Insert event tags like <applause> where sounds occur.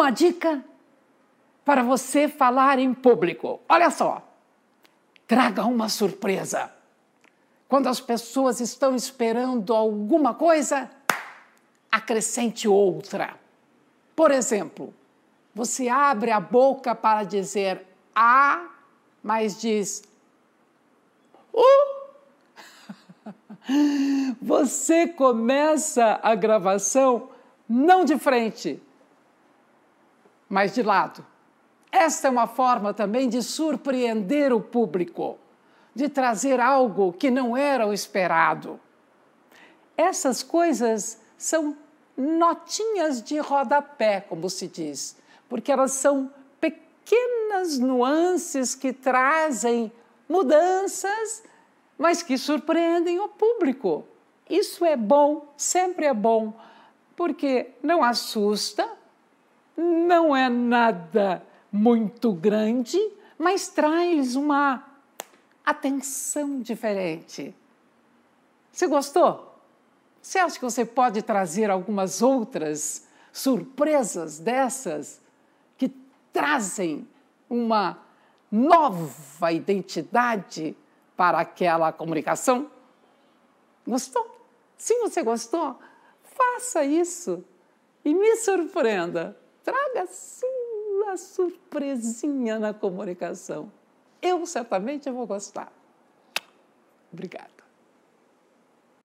uma dica para você falar em público. Olha só, traga uma surpresa. Quando as pessoas estão esperando alguma coisa, acrescente outra. Por exemplo, você abre a boca para dizer A, mas diz U. <laughs> Você começa a gravação não de frente, mas de lado. Esta é uma forma também de surpreender o público, de trazer algo que não era o esperado. Essas coisas são notinhas de rodapé, como se diz, porque elas são pequenas nuances que trazem mudanças, mas que surpreendem o público. Isso é bom, sempre é bom, porque não assusta, não é nada muito grande, mas traz uma atenção diferente. Você gostou? Você acha que você pode trazer algumas outras surpresas dessas que trazem uma nova identidade para aquela comunicação? Gostou? Se você gostou, faça isso e me surpreenda. Traga sua surpresinha na comunicação. Eu certamente vou gostar. Obrigada.